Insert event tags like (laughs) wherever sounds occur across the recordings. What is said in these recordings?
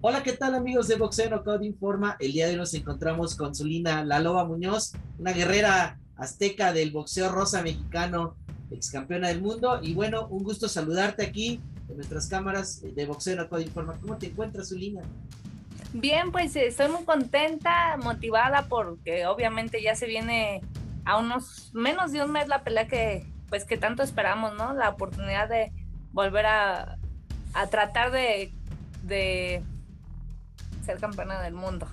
Hola, ¿qué tal amigos de Boxeo Knockout Informa? El día de hoy nos encontramos con Zulina La Loba Muñoz, una guerrera azteca del boxeo rosa mexicano, ex campeona del mundo. Y bueno, un gusto saludarte aquí en nuestras cámaras de Boxeo Knockout Informa. ¿Cómo te encuentras, Zulina? Bien, pues estoy muy contenta, motivada porque obviamente ya se viene a unos menos de un mes la pelea que pues que tanto esperamos, ¿no? La oportunidad de volver a, a tratar de ser campeona del mundo.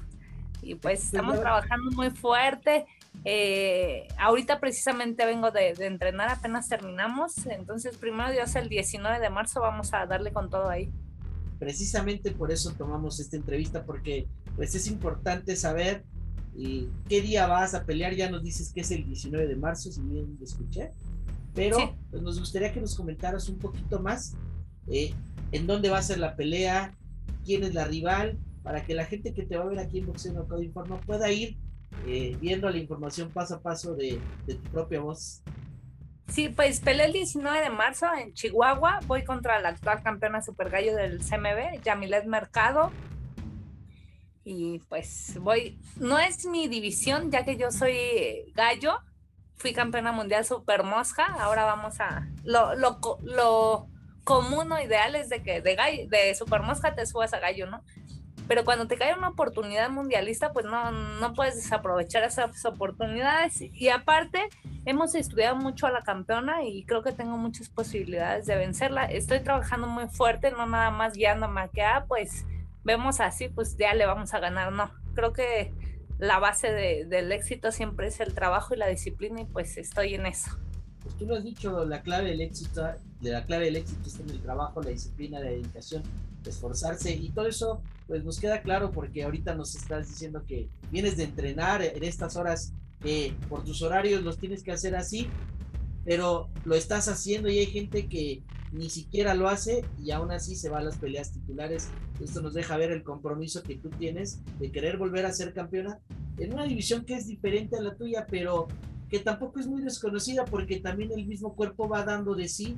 Y pues estamos trabajando muy fuerte. Eh, ahorita precisamente vengo de, entrenar, apenas terminamos. Entonces, primero Dios, el 19 de marzo vamos a darle con todo ahí. Precisamente por eso tomamos esta entrevista, porque pues es importante saber y qué día vas a pelear. Ya nos dices que es el 19 de marzo, si bien lo escuché. Pero pues, nos gustaría que nos comentaras un poquito más eh, en dónde va a ser la pelea, quién es la rival para que la gente que te va a ver aquí en Boxeo Knockout Informa pueda ir eh, viendo la información paso a paso de, tu propia voz. Sí, pues peleé el 19 de marzo en Chihuahua. Voy contra la actual campeona super gallo del CMB, Yamilet Mercado. Y pues voy, no es mi división, ya que yo soy gallo. Fui campeona mundial super mosca. Ahora vamos a. Lo, lo, lo común o ideal es de que de, gallo, de super mosca te subas a gallo, ¿no? Pero cuando te cae una oportunidad mundialista, pues no, no puedes desaprovechar esas oportunidades. Y aparte, hemos estudiado mucho a la campeona y creo que tengo muchas posibilidades de vencerla. Estoy trabajando muy fuerte, no nada más guiándome a que, pues vemos así, pues ya le vamos a ganar. No, creo que la base del éxito siempre es el trabajo y la disciplina y pues estoy en eso. Pues tú lo has dicho, la clave del éxito, de la clave del éxito está en el trabajo, la disciplina, la dedicación esforzarse y todo eso pues nos queda claro porque ahorita nos estás diciendo que vienes de entrenar en estas horas que por tus horarios los tienes que hacer así, pero lo estás haciendo y hay gente que ni siquiera lo hace y aún así se va a las peleas titulares. Esto nos deja ver el compromiso que tú tienes de querer volver a ser campeona en una división que es diferente a la tuya, pero que tampoco es muy desconocida porque también el mismo cuerpo va dando de sí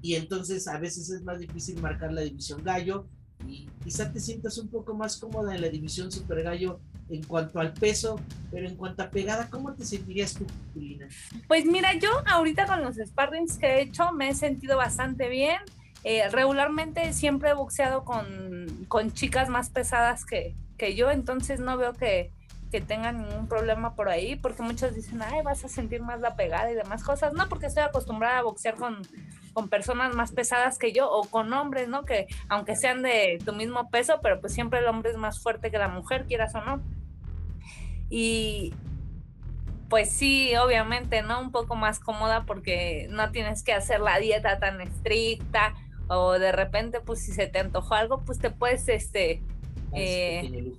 y entonces a veces es más difícil marcar la división gallo y quizá te sientas un poco más cómoda en la división super gallo en cuanto al peso, pero en cuanto a pegada, ¿cómo te sentirías tú, Julina? Pues mira, yo ahorita con los sparrings que he hecho me he sentido bastante bien. Eh, regularmente siempre he boxeado con, con chicas más pesadas que, que yo, entonces no veo que, que tengan ningún problema por ahí, porque muchos dicen, ay, vas a sentir más la pegada y demás cosas. No, porque estoy acostumbrada a boxear con, con personas más pesadas que yo o con hombres, ¿no? Que aunque sean de tu mismo peso, pero pues siempre el hombre es más fuerte que la mujer, quieras o no. Y pues sí, obviamente, ¿no? Un poco más cómoda porque no tienes que hacer la dieta tan estricta o de repente, pues si se te antojó algo, pues te puedes, este... Eh,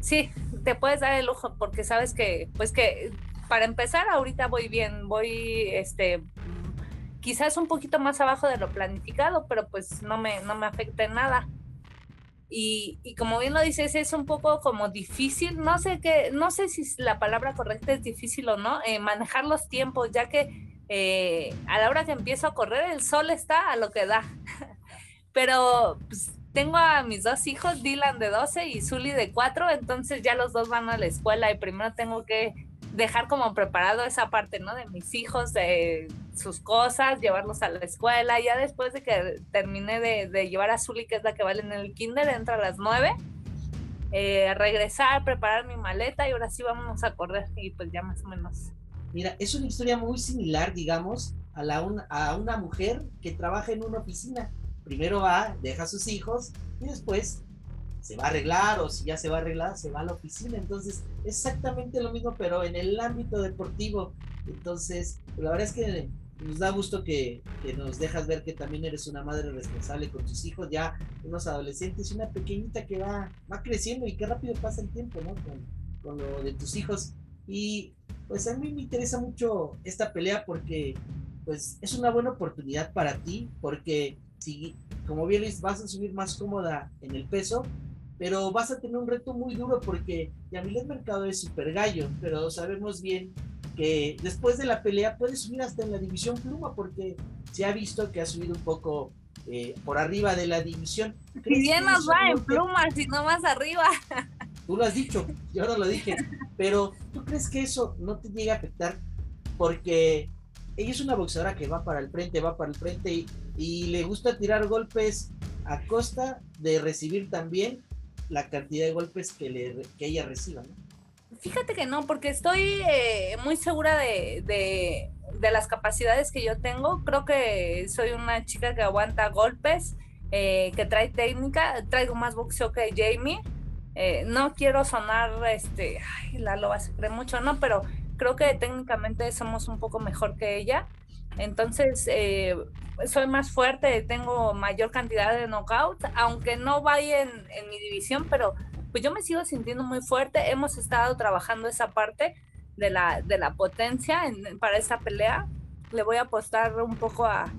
sí, te puedes dar el lujo porque sabes que, pues que para empezar ahorita voy bien, voy, este, quizás un poquito más abajo de lo planificado, pero pues no me, no me afecta nada. Y, y, como bien lo dices, es un poco como difícil, no sé qué, no sé si la palabra correcta es difícil o no, eh, manejar los tiempos, ya que eh, a la hora que empiezo a correr el sol está a lo que da. (laughs) Pero pues, tengo a mis dos hijos, Dylan de 12 y Zully de 4, entonces ya los dos van a la escuela y primero tengo que dejar como preparado esa parte, ¿no? De mis hijos, de sus cosas, llevarlos a la escuela. Ya después de que terminé de, llevar a Zully, que es la que vale en el kinder, entra a las nueve, eh, regresar, preparar mi maleta y ahora sí vamos a correr y pues ya más o menos. Mira, es una historia muy similar, digamos, a, la a una mujer que trabaja en una oficina. Primero va, deja a sus hijos y después se va a arreglar o si ya se va a arreglar, se va a la oficina. Entonces, exactamente lo mismo, pero en el ámbito deportivo. Entonces, la verdad es que nos da gusto que, que, nos dejas ver que también eres una madre responsable con tus hijos, ya unos adolescentes y una pequeñita que va, va creciendo y qué rápido pasa el tiempo, ¿no? Con, con lo de tus hijos. Y pues a mí me interesa mucho esta pelea porque pues es una buena oportunidad para ti, porque si, como bien vas a subir más cómoda en el peso, pero vas a tener un reto muy duro porque Yamilet Mercado es super gallo, pero sabemos bien que después de la pelea puede subir hasta en la división pluma porque se ha visto que ha subido un poco eh, por arriba de la división. Y bien nos va en plumas y no más arriba. Tú lo has dicho, yo no lo dije, pero ¿tú crees que eso no te llega a afectar? Porque ella es una boxeadora que va para el frente, va para el frente y, le gusta tirar golpes a costa de recibir también la cantidad de golpes que, le, que ella reciba, Fíjate que no, porque estoy eh, muy segura de, de, las capacidades que yo tengo. Creo que soy una chica que aguanta golpes, eh, que trae técnica, traigo más boxeo que Jamie. Eh, no quiero sonar, este, ay, la loba se cree mucho, no, pero creo que técnicamente somos un poco mejor que ella. Entonces, soy más fuerte, tengo mayor cantidad de knockouts, aunque no vaya en, en mi división, pero pues yo me sigo sintiendo muy fuerte. Hemos estado trabajando esa parte de la, de la potencia para esta pelea. Le voy a apostar un poco a,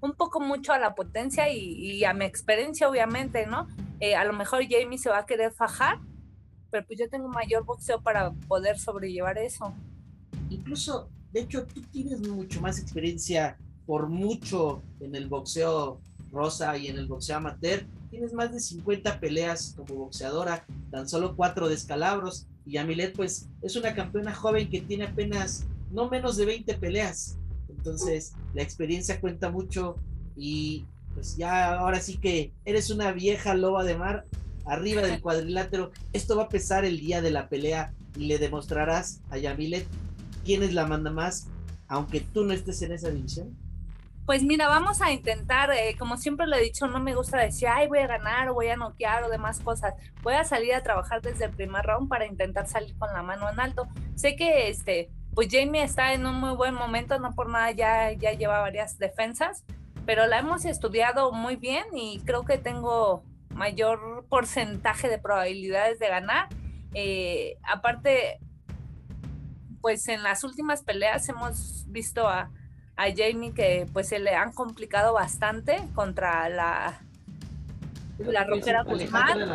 un poco mucho a la potencia y, a mi experiencia, obviamente, ¿no? Eh, a lo mejor Jamie se va a querer fajar, pero pues yo tengo mayor boxeo para poder sobrellevar eso. Incluso, de hecho, tú tienes mucho más experiencia por mucho en el boxeo rosa y en el boxeo amateur tienes más de 50 peleas como boxeadora, tan solo cuatro descalabros, y Yamilet pues es una campeona joven que tiene apenas no menos de 20 peleas. Entonces, la experiencia cuenta mucho y pues ya ahora sí que eres una vieja loba de mar arriba del (laughs) cuadrilátero. Esto va a pesar el día de la pelea y le demostrarás a Yamilet quién es la manda más, aunque tú no estés en esa división. Pues mira, vamos a intentar, eh, como siempre lo he dicho, no me gusta decir, ay, voy a ganar o voy a noquear o demás cosas. Voy a salir a trabajar desde el primer round para intentar salir con la mano en alto. Sé que este, pues Jamie está en un muy buen momento, no por nada ya, ya lleva varias defensas, pero la hemos estudiado muy bien y creo que tengo mayor porcentaje de probabilidades de ganar. Eh, aparte, pues en las últimas peleas hemos visto a a Jamie que pues se le han complicado bastante contra la la roquera Guzmán.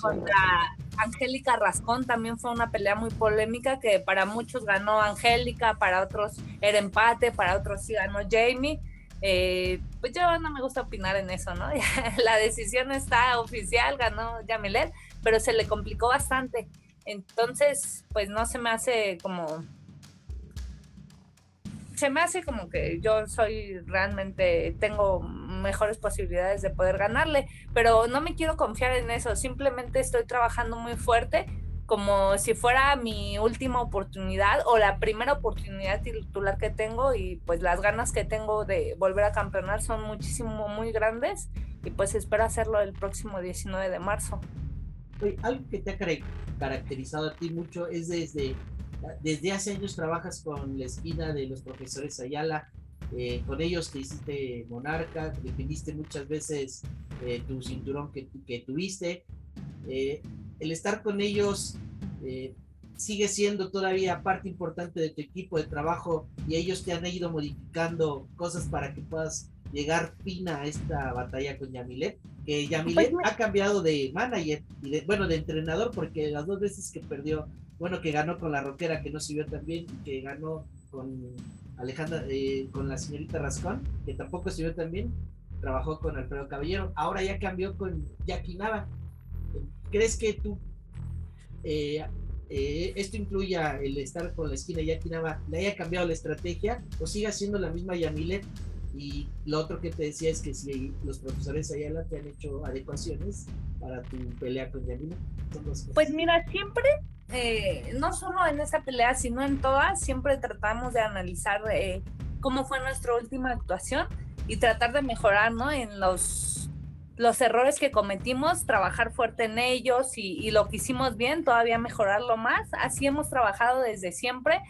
contra Angélica Rascón también fue una pelea muy polémica que para muchos ganó Angélica, para otros era empate, para otros sí ganó Jamie. Eh, pues yo no me gusta opinar en eso, ¿no? (laughs) la decisión está oficial, ganó Yamilet, pero se le complicó bastante. Entonces, pues no se me hace como se me hace como que yo soy realmente, tengo mejores posibilidades de poder ganarle, pero no me quiero confiar en eso, simplemente estoy trabajando muy fuerte como si fuera mi última oportunidad o la primera oportunidad titular que tengo y pues las ganas que tengo de volver a campeonar son muchísimo, muy grandes y pues espero hacerlo el próximo 19 de marzo. Algo que te ha caracterizado a ti mucho es desde desde hace años trabajas con la esquina de los profesores Ayala, eh, con ellos te hiciste monarca, defendiste muchas veces eh, tu cinturón que, que tuviste. Eh, el estar con ellos sigue siendo todavía parte importante de tu equipo de trabajo y ellos te han ido modificando cosas para que puedas llegar fina a esta batalla con Yamilet. Que Yamilet pues ha cambiado de manager y de, bueno, de entrenador porque las dos veces que perdió bueno, que ganó con la roquera, que no sirvió tan bien, y que ganó con Alejandra, eh, con la señorita Rascón, que tampoco sirvió tan bien, trabajó con Alfredo Caballero, ahora ya cambió con Jackie Nava. ¿Crees que tú, eh, eh, esto incluya el estar con la esquina Jackie Nava, le haya cambiado la estrategia o siga siendo la misma Yamilet? Y lo otro que te decía es que si los profesores Ayala te han hecho adecuaciones para tu pelea con Yamilet. Pues mira, siempre eh, no solo en esa pelea, sino en todas, siempre tratamos de analizar eh, cómo fue nuestra última actuación y tratar de mejorar, ¿no? En los, los errores que cometimos, trabajar fuerte en ellos y, lo que hicimos bien, todavía mejorarlo más. Así hemos trabajado desde siempre.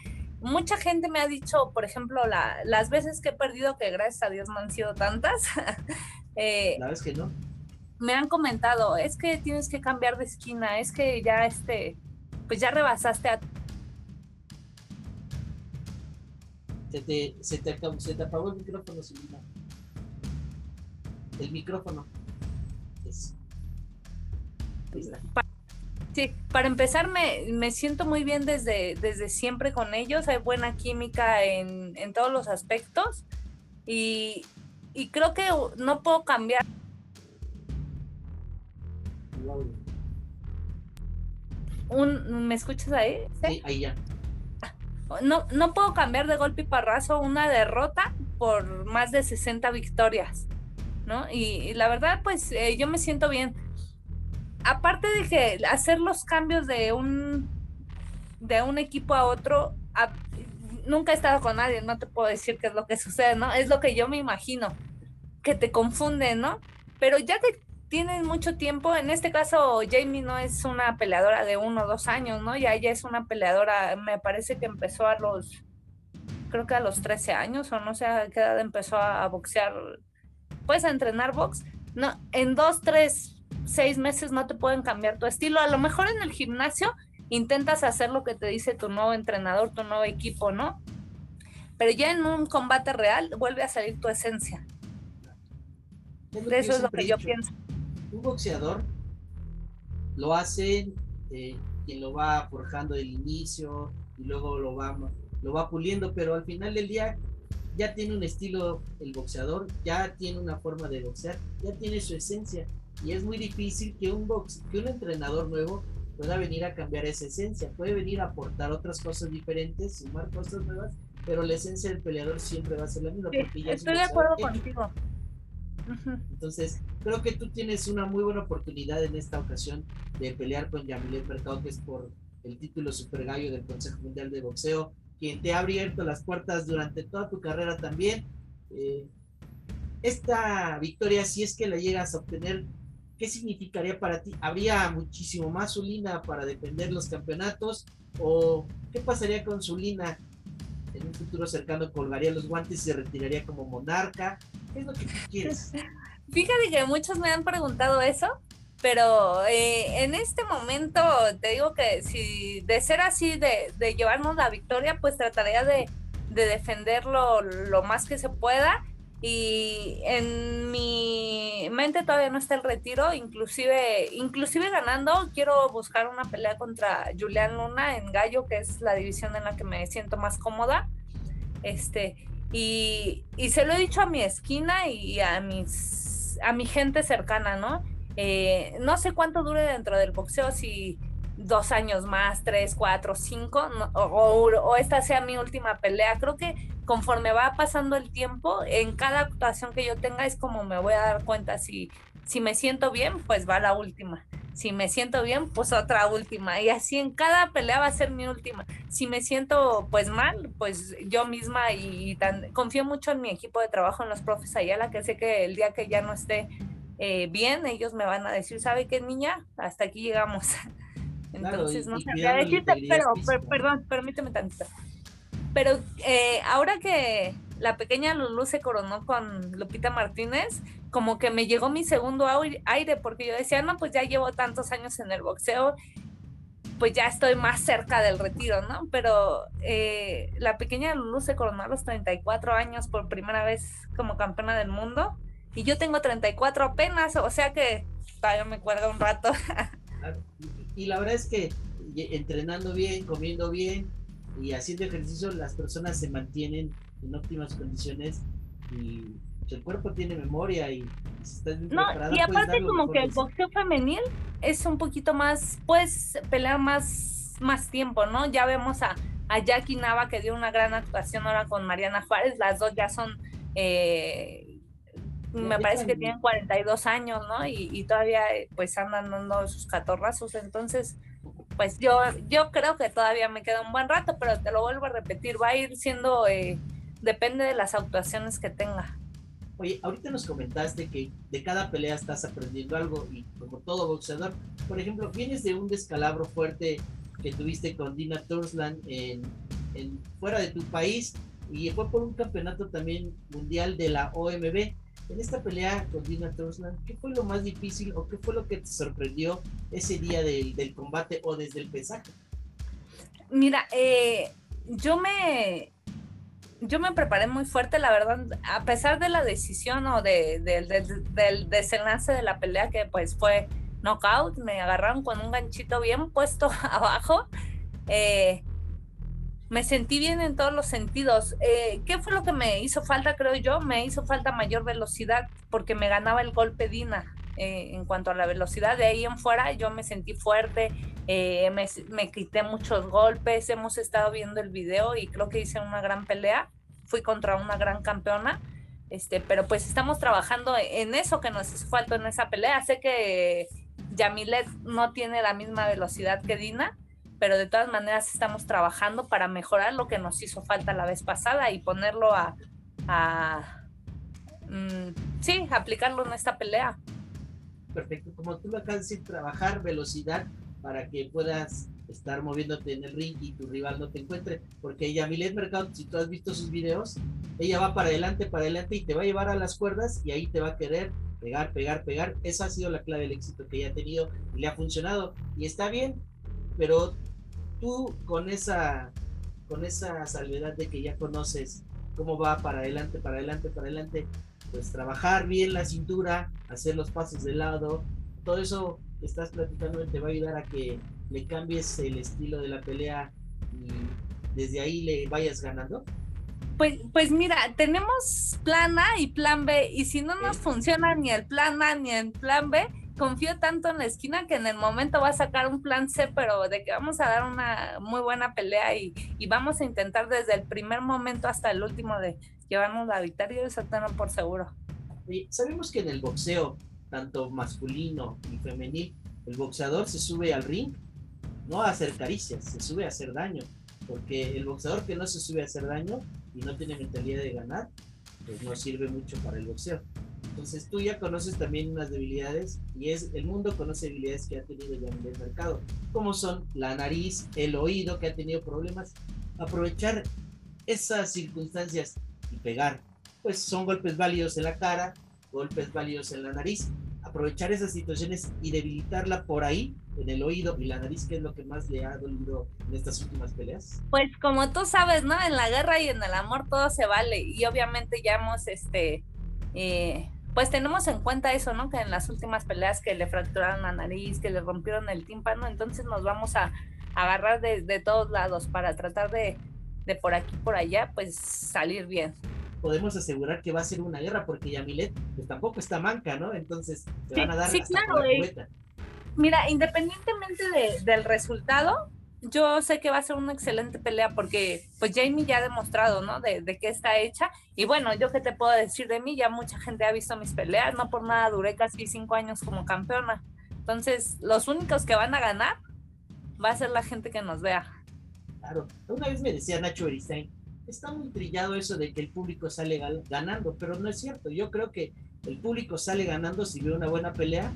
Mucha gente me ha dicho, por ejemplo, las veces que he perdido, que gracias a Dios no han sido tantas. (laughs) eh, la vez que no. Me han comentado, es que tienes que cambiar de esquina, es que ya este, pues ya rebasaste a... Se te, se te, se te apagó el micrófono, Silvina. El micrófono. Sí, para empezar me, me, siento muy bien desde, desde siempre con ellos, hay buena química en, en todos los aspectos y, y creo que no puedo cambiar. Un, ¿Me escuchas ahí? Sí, ahí ya. No, no puedo cambiar de golpe y parrazo una derrota por más de 60 victorias, ¿no? Y, la verdad, pues eh, yo me siento bien. Aparte de que hacer los cambios de un, de un equipo a otro, nunca he estado con nadie, no te puedo decir qué es lo que sucede, ¿no? Es lo que yo me imagino, que te confunde, ¿no? Pero ya que tienes mucho tiempo, en este caso Jamie no es una peleadora de uno o dos años, ¿no? Ya ella es una peleadora, me parece que empezó a los, creo que a los 13 años, o no sé a qué edad empezó a, boxear, pues a entrenar box. No, en dos, tres, seis meses no te pueden cambiar tu estilo. A lo mejor en el gimnasio intentas hacer lo que te dice tu nuevo entrenador, tu nuevo equipo, ¿no? Pero ya en un combate real vuelve a salir tu esencia. de eso es lo que yo pienso. Un boxeador lo hace eh, quien lo va forjando del inicio y luego lo va, lo va puliendo, pero al final del día ya tiene un estilo el boxeador, ya tiene una forma de boxear, ya tiene su esencia y es muy difícil que un box, que un entrenador nuevo pueda venir a cambiar esa esencia, puede venir a aportar otras cosas diferentes, sumar cosas nuevas, pero la esencia del peleador siempre va a ser la misma. estoy de acuerdo contigo. Entonces, creo que tú tienes una muy buena oportunidad en esta ocasión de pelear con Yamilet Mercado, que es por el título Super Gallo del Consejo Mundial de Boxeo, quien te ha abierto las puertas durante toda tu carrera también. Eh, esta victoria, si es que la llegas a obtener, ¿qué significaría para ti? ¿Habría muchísimo más Zulina para defender los campeonatos? ¿O qué pasaría con Zulina en un futuro cercano? ¿Colgaría los guantes y se retiraría como monarca? ¿Qué es lo que tú quieres? (laughs) Fíjate que muchos me han preguntado eso, pero eh, en este momento te digo que si de ser así, de, de llevarnos la victoria, pues trataría de, de defenderlo lo más que se pueda y en mi mente todavía no está el retiro, inclusive, inclusive ganando, quiero buscar una pelea contra Julián Luna en Gallo, que es la división en la que me siento más cómoda. Este, y, y se lo he dicho a mi esquina y a mis a mi gente cercana, ¿no? Eh, no sé cuánto dure dentro del boxeo, si dos años más, tres, cuatro, cinco, o, o, esta sea mi última pelea. Creo que conforme va pasando el tiempo, en cada actuación que yo tenga es como me voy a dar cuenta si, si me siento bien, pues va la última. Si me siento bien, pues otra última. Y así en cada pelea va a ser mi última. Si me siento pues mal, pues yo misma y, tan, confío mucho en mi equipo de trabajo, en los profes Ayala, que sé que el día que ya no esté eh, bien, ellos me van a decir, ¿sabe qué niña? Hasta aquí llegamos. (laughs) Entonces, no sabía decirte, pero, perdón, permíteme tantito. Pero eh, ahora que la pequeña Lulu se coronó con Lupita Martínez, como que me llegó mi segundo aire, porque yo decía, no, pues ya llevo tantos años en el boxeo, pues ya estoy más cerca del retiro, ¿no? Pero eh, la pequeña Lulu se coronó a los 34 años por primera vez como campeona del mundo, y yo tengo 34 apenas, o sea que todavía me cuelga un rato. (laughs) y la verdad es que entrenando bien, comiendo bien y haciendo ejercicio, las personas se mantienen en óptimas condiciones y el cuerpo tiene memoria y si estás bien no, y aparte como que el boxeo femenil es un poquito más, puedes pelear más, más tiempo, ¿no? Ya vemos a, a Jackie Nava que dio una gran actuación ahora con Mariana Juárez, las dos ya son eh, me parece que tienen 42 años, ¿no? Y, todavía pues andan dando sus catorrazos, entonces pues yo, yo creo que todavía me queda un buen rato, pero te lo vuelvo a repetir, va a ir siendo, eh, depende de las actuaciones que tenga. Oye, ahorita nos comentaste que de cada pelea estás aprendiendo algo y como todo boxeador, por ejemplo, vienes de un descalabro fuerte que tuviste con Dina Tursland en, en, fuera de tu país y fue por un campeonato también mundial de la OMB en esta pelea con Dina Torsland, ¿qué fue lo más difícil o qué fue lo que te sorprendió ese día del, del combate o desde el pesaje? Mira, eh, yo me yo me preparé muy fuerte, la verdad, a pesar de la decisión o de, del desenlace de la pelea que pues fue knockout, me agarraron con un ganchito bien puesto (laughs) abajo. Eh, me sentí bien en todos los sentidos. Eh, ¿Qué fue lo que me hizo falta, creo yo? Me hizo falta mayor velocidad porque me ganaba el golpe Dina. Eh, en cuanto a la velocidad, de ahí en fuera yo me sentí fuerte, eh, me, me, quité muchos golpes, hemos estado viendo el video y creo que hice una gran pelea, fui contra una gran campeona, este, pero pues estamos trabajando en eso que nos hizo falta en esa pelea. Sé que Yamilet no tiene la misma velocidad que Dina, pero de todas maneras estamos trabajando para mejorar lo que nos hizo falta la vez pasada y ponerlo a, mm, sí, aplicarlo en esta pelea. Perfecto, como tú lo acabas de trabajar velocidad para que puedas estar moviéndote en el ring y tu rival no te encuentre, porque ella, Milet Mercado, si tú has visto sus videos, ella va para adelante, para adelante y te va a llevar a las cuerdas y ahí te va a querer pegar, pegar, pegar. Esa ha sido la clave del éxito que ella ha tenido y le ha funcionado. Y está bien, pero tú con esa, con esa salvedad de que ya conoces cómo va para adelante, para adelante, para adelante, pues trabajar bien la cintura, hacer los pasos de lado, todo eso que estás platicando te va a ayudar a que le cambies el estilo de la pelea y desde ahí le vayas ganando? Pues, pues mira, tenemos plan A y plan B, y si no nos funciona ni el plan A ni el plan B, confío tanto en la esquina que en el momento va a sacar un plan C, pero de que vamos a dar una muy buena pelea y, y vamos a intentar desde el primer momento hasta el último de llevarnos la victoria, eso tengo por seguro. Y sabemos que en el boxeo, tanto masculino y femenil, el boxeador se sube al ring no a hacer caricias, se sube a hacer daño. Porque el boxeador que no se sube a hacer daño y no tiene mentalidad de ganar, pues no sirve mucho para el boxeo. Entonces tú ya conoces también unas debilidades y es el mundo conoce debilidades que ha tenido ya en el mercado, como son la nariz, el oído que ha tenido problemas. Aprovechar esas circunstancias y pegar, pues son golpes válidos en la cara, golpes válidos en la nariz. Aprovechar esas situaciones y debilitarla por ahí en el oído y la nariz, que es lo que más le ha dolido en estas últimas peleas? Pues como tú sabes, ¿no? En la guerra y en el amor todo se vale y obviamente ya hemos, este, eh, pues tenemos en cuenta eso, ¿no? Que en las últimas peleas que le fracturaron la nariz, que le rompieron el tímpano, entonces nos vamos a, agarrar de, de, todos lados para tratar de, de por aquí, por allá, pues salir bien podemos asegurar que va a ser una guerra porque Yamilet pues tampoco está manca, ¿no? Entonces se van a dar sí, claro, Mira, independientemente del resultado, yo sé que va a ser una excelente pelea porque pues Jamie ya ha demostrado, ¿no? De, de qué está hecha. Y bueno, yo qué te puedo decir de mí, ya mucha gente ha visto mis peleas, no por nada duré casi cinco años como campeona. Entonces, los únicos que van a ganar va a ser la gente que nos vea. Claro, una vez me decía Nacho Beristain, está muy trillado eso de que el público sale ganando, pero no es cierto. Yo creo que el público sale ganando si ve una buena pelea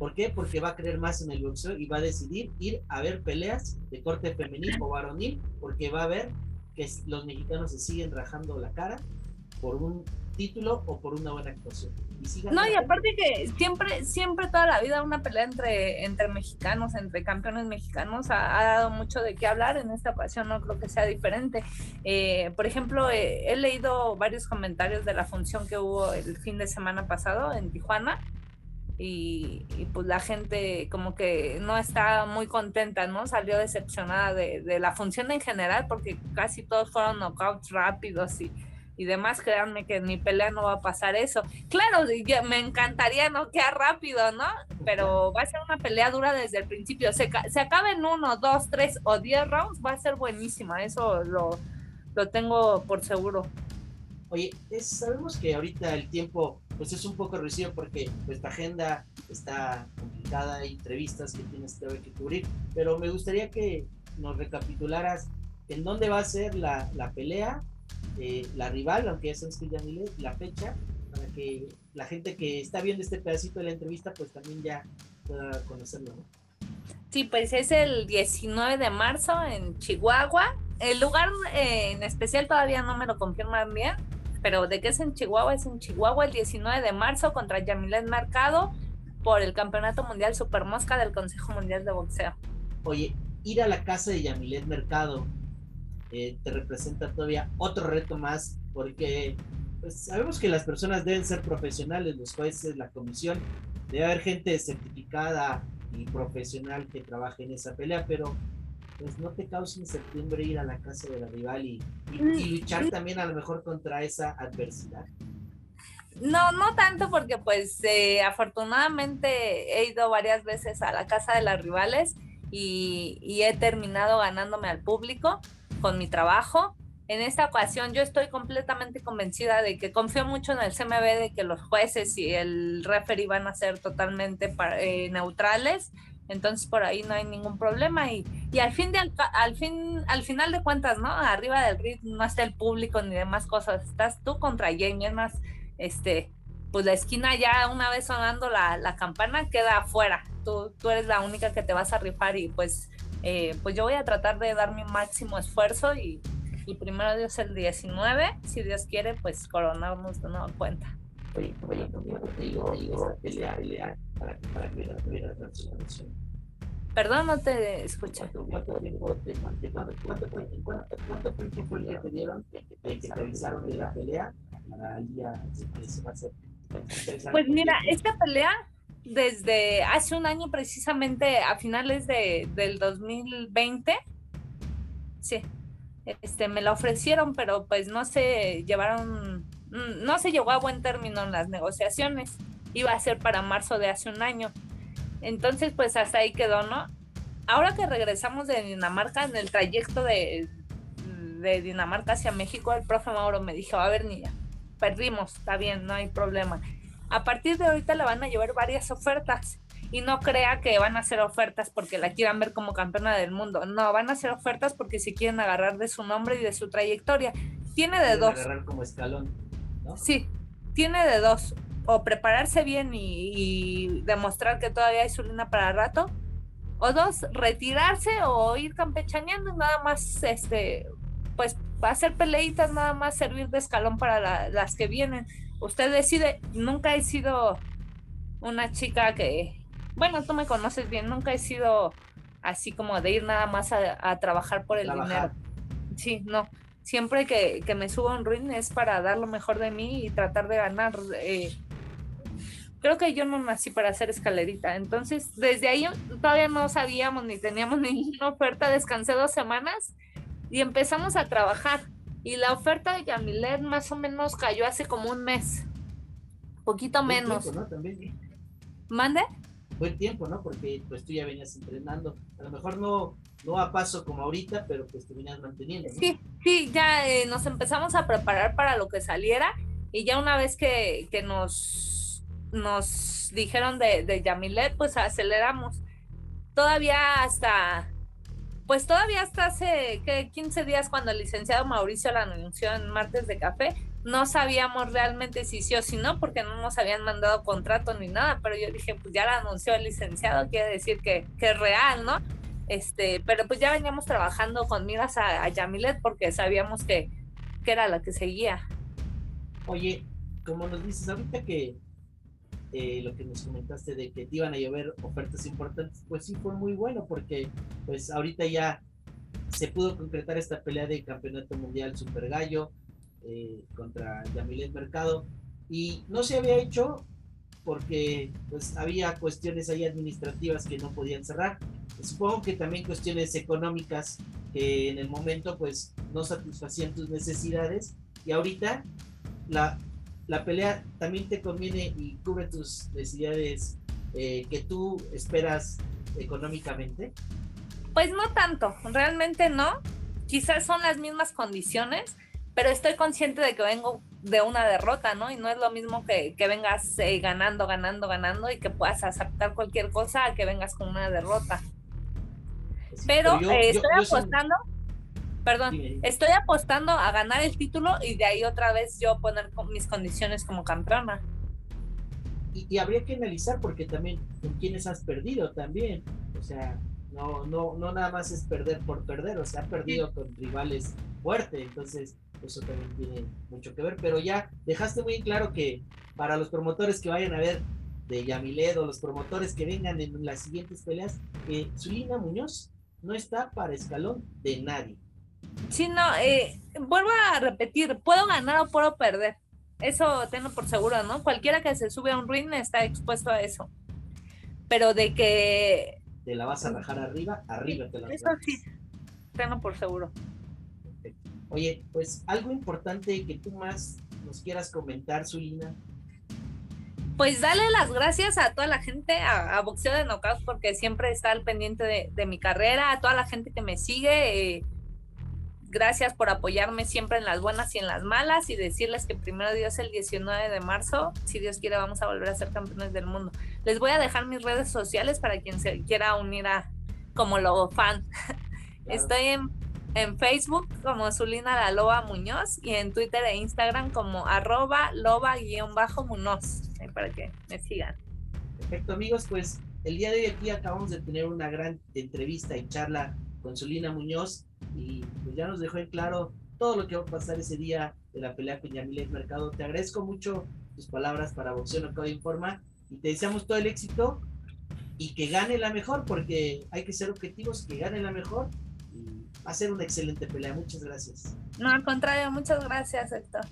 ¿Por qué? Porque va a creer más en el boxeo y va a decidir ir a ver peleas de corte femenil o varonil, porque va a ver que los mexicanos se siguen rajando la cara por un título o por una buena actuación. no, y aparte que siempre, siempre toda la vida una pelea entre, entre mexicanos, entre campeones mexicanos, ha, dado mucho de qué hablar. En esta ocasión no creo que sea diferente. Eh, por ejemplo, eh, he leído varios comentarios de la función que hubo el fin de semana pasado en Tijuana y, pues la gente como que no está muy contenta, ¿no? Salió decepcionada de, de, la función en general porque casi todos fueron knockouts rápidos y, y demás, créanme que en mi pelea no va a pasar eso. Claro, me encantaría noquear rápido, ¿no? Pero va a ser una pelea dura desde el principio. Se, se acaba en uno, dos, tres o diez rounds, va a ser buenísima, eso lo, lo tengo por seguro. Oye, sabemos que ahorita el tiempo pues es un poco reducido porque pues, agenda está complicada, hay entrevistas que tienes que cubrir, pero me gustaría que nos recapitularas en dónde va a ser la, la pelea, eh, la rival, aunque ya sabes que ya la fecha, para que la gente que está viendo este pedacito de la entrevista pues también ya pueda conocerlo. Sí, pues es el 19 de marzo en Chihuahua. El lugar eh, en especial todavía no me lo confirman bien, pero de qué es en Chihuahua, es en Chihuahua el 19 de marzo contra Yamilet Mercado por el Campeonato Mundial Super Mosca del Consejo Mundial de Boxeo. Oye, ir a la casa de Yamilet Mercado eh, te representa todavía otro reto más, porque pues, sabemos que las personas deben ser profesionales, los jueces, la comisión, debe haber gente certificada y profesional que trabaje en esa pelea, pero pues no te causa incertidumbre ir a la casa de la rival y, y Mm, luchar también a lo mejor contra esa adversidad. No, no tanto porque pues eh, afortunadamente he ido varias veces a la casa de las rivales y, y he terminado ganándome al público con mi trabajo. En esta ocasión yo estoy completamente convencida de que confío mucho en el CMB, de que los jueces y el referee van a ser totalmente eh, neutrales. Entonces por ahí no hay ningún problema y, y al fin de al, fin al final de cuentas, ¿no? Arriba del ring no está el público ni demás cosas. Estás tú contra Jamie, es más, este, pues la esquina ya una vez sonando la, la campana queda afuera. Tú, tú eres la única que te vas a rifar y pues, eh, pues yo voy a tratar de dar mi máximo esfuerzo y, y primero Dios el 19, si Dios quiere, pues coronarnos de nueva cuenta. Perdón, no te escucho. ¿Cuánto tiempo la pelea? Pues mira, esta pelea desde hace un año precisamente a finales de, del 2020, sí, este, me la ofrecieron, pero pues no se llevaron, no se llegó a buen término en las negociaciones. Iba a ser para marzo de hace un año. Entonces, pues hasta ahí quedó, ¿no? Ahora que regresamos de Dinamarca, en el trayecto de, de Dinamarca hacia México, el profe Mauro me dijo, a ver, niña, perdimos, está bien, no hay problema. A partir de ahorita le van a llevar varias ofertas y no crea que van a hacer ofertas porque la quieran ver como campeona del mundo. No, van a hacer ofertas porque se quieren agarrar de su nombre y de su trayectoria. Tiene de dos. agarrar como escalón, ¿no? Sí, tiene de dos. O prepararse bien y, y demostrar que todavía hay su luna para rato. O dos, retirarse o ir campechaneando nada más, este, pues hacer peleitas, nada más servir de escalón para la- las que vienen. Usted decide, nunca he sido una chica que, bueno, tú me conoces bien, nunca he sido así como de ir nada más a, a trabajar por el Trabajar. dinero. Sí, no. Siempre que, que me subo a un ring es para dar lo mejor de mí y tratar de ganar. eh, creo que yo no nací para hacer escalerita. Entonces, desde ahí todavía no sabíamos ni teníamos (laughs) ninguna oferta. Descansé dos semanas y empezamos a trabajar. Y la oferta de Yamilet más o menos cayó hace como un mes. Poquito menos. tiempo, ¿no? También. ¿Mande? Buen tiempo, ¿no? Porque pues tú ya venías entrenando. A lo mejor no, no a paso como ahorita, pero pues te venías manteniendo. ¿no? Sí, sí, ya eh, nos empezamos a preparar para lo que saliera y ya una vez que, que nos, nos dijeron de, de Yamilet, pues aceleramos. Todavía hasta, pues todavía hasta hace ¿qué? 15 días cuando el licenciado Mauricio la anunció en Martes de Café, no sabíamos realmente si sí o si no, porque no nos habían mandado contrato ni nada, pero yo dije, pues ya la anunció el licenciado, quiere decir que, que es real, ¿no? Este, pero pues ya veníamos trabajando con miras a, a Yamilet porque sabíamos que, que era la que seguía. Oye, como nos dices ahorita que eh, lo que nos comentaste de que te iban a llover ofertas importantes, pues sí fue muy bueno porque pues ahorita ya se pudo concretar esta pelea de campeonato mundial Super Gallo eh, contra Yamilet Mercado y no se había hecho porque pues había cuestiones ahí administrativas que no podían cerrar. Supongo que también cuestiones económicas que en el momento pues no satisfacían tus necesidades y ahorita la, la pelea también te conviene y cubre tus necesidades eh, que tú esperas económicamente. Pues no tanto, realmente no. Quizás son las mismas condiciones, pero estoy consciente de que vengo de una derrota, ¿no? Y no es lo mismo que, que vengas eh, ganando, ganando, ganando y que puedas aceptar cualquier cosa a que vengas con una derrota. Pero yo- eh, estoy yo apostando, perdón, dime, estoy apostando a ganar el título y de ahí otra vez yo poner mis condiciones como campeona. y, y habría que analizar porque también con quienes has perdido también. O sea, no, no, no nada más es perder por perder, o sea, ha perdido con rivales fuertes, entonces eso también tiene mucho que ver. Pero ya dejaste muy claro que para los promotores que vayan a ver de Yamilet o los promotores que vengan en las siguientes peleas, que Zulina Muñoz no está para escalón de nadie. Sí, no, eh, vuelvo a repetir, puedo ganar o puedo perder. Eso tengo por seguro, ¿no? Cualquiera que se sube a un ring está expuesto a eso. Pero de que Te la vas a rajar arriba, arriba te la vas Eso sí. estreno por seguro. Oye, pues algo importante que tú más nos quieras comentar, Zulina. Pues dale las gracias a toda la gente, a, Boxeo de Knockout, porque siempre está al pendiente de, mi carrera, a toda la gente que me sigue. Eh, gracias por apoyarme siempre en las buenas y en las malas y decirles que primero Dios el 19 de marzo, si Dios quiere, vamos a volver a ser campeones del mundo. Les voy a dejar mis redes sociales para quien se quiera unir a como logo fan. Estoy en en Facebook como Zulina la Loba Muñoz y en Twitter e Instagram como arroba loba-munoz, para que me sigan. Perfecto amigos, pues el día de hoy aquí acabamos de tener una gran entrevista y charla con Zulina Muñoz y pues ya nos dejó en claro todo lo que va a pasar ese día de la pelea con Yamilet Mercado. Te agradezco mucho tus palabras para Boxeo Mercado Informa y te deseamos todo el éxito y que gane la mejor porque hay que ser objetivos, que gane la mejor ser una excelente pelea. Muchas gracias. No, al contrario, muchas gracias, Héctor.